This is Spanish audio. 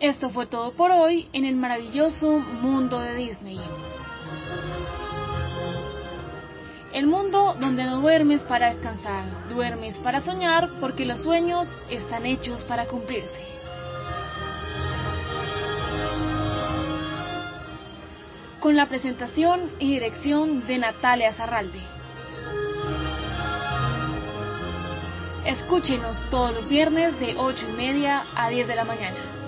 Esto fue todo por hoy en el maravilloso mundo de Disney. El mundo donde no duermes para descansar, duermes para soñar porque los sueños están hechos para cumplirse. Con la presentación y dirección de Natalia Zarralde. Escúchenos todos los viernes de 8 y media a 10 de la mañana.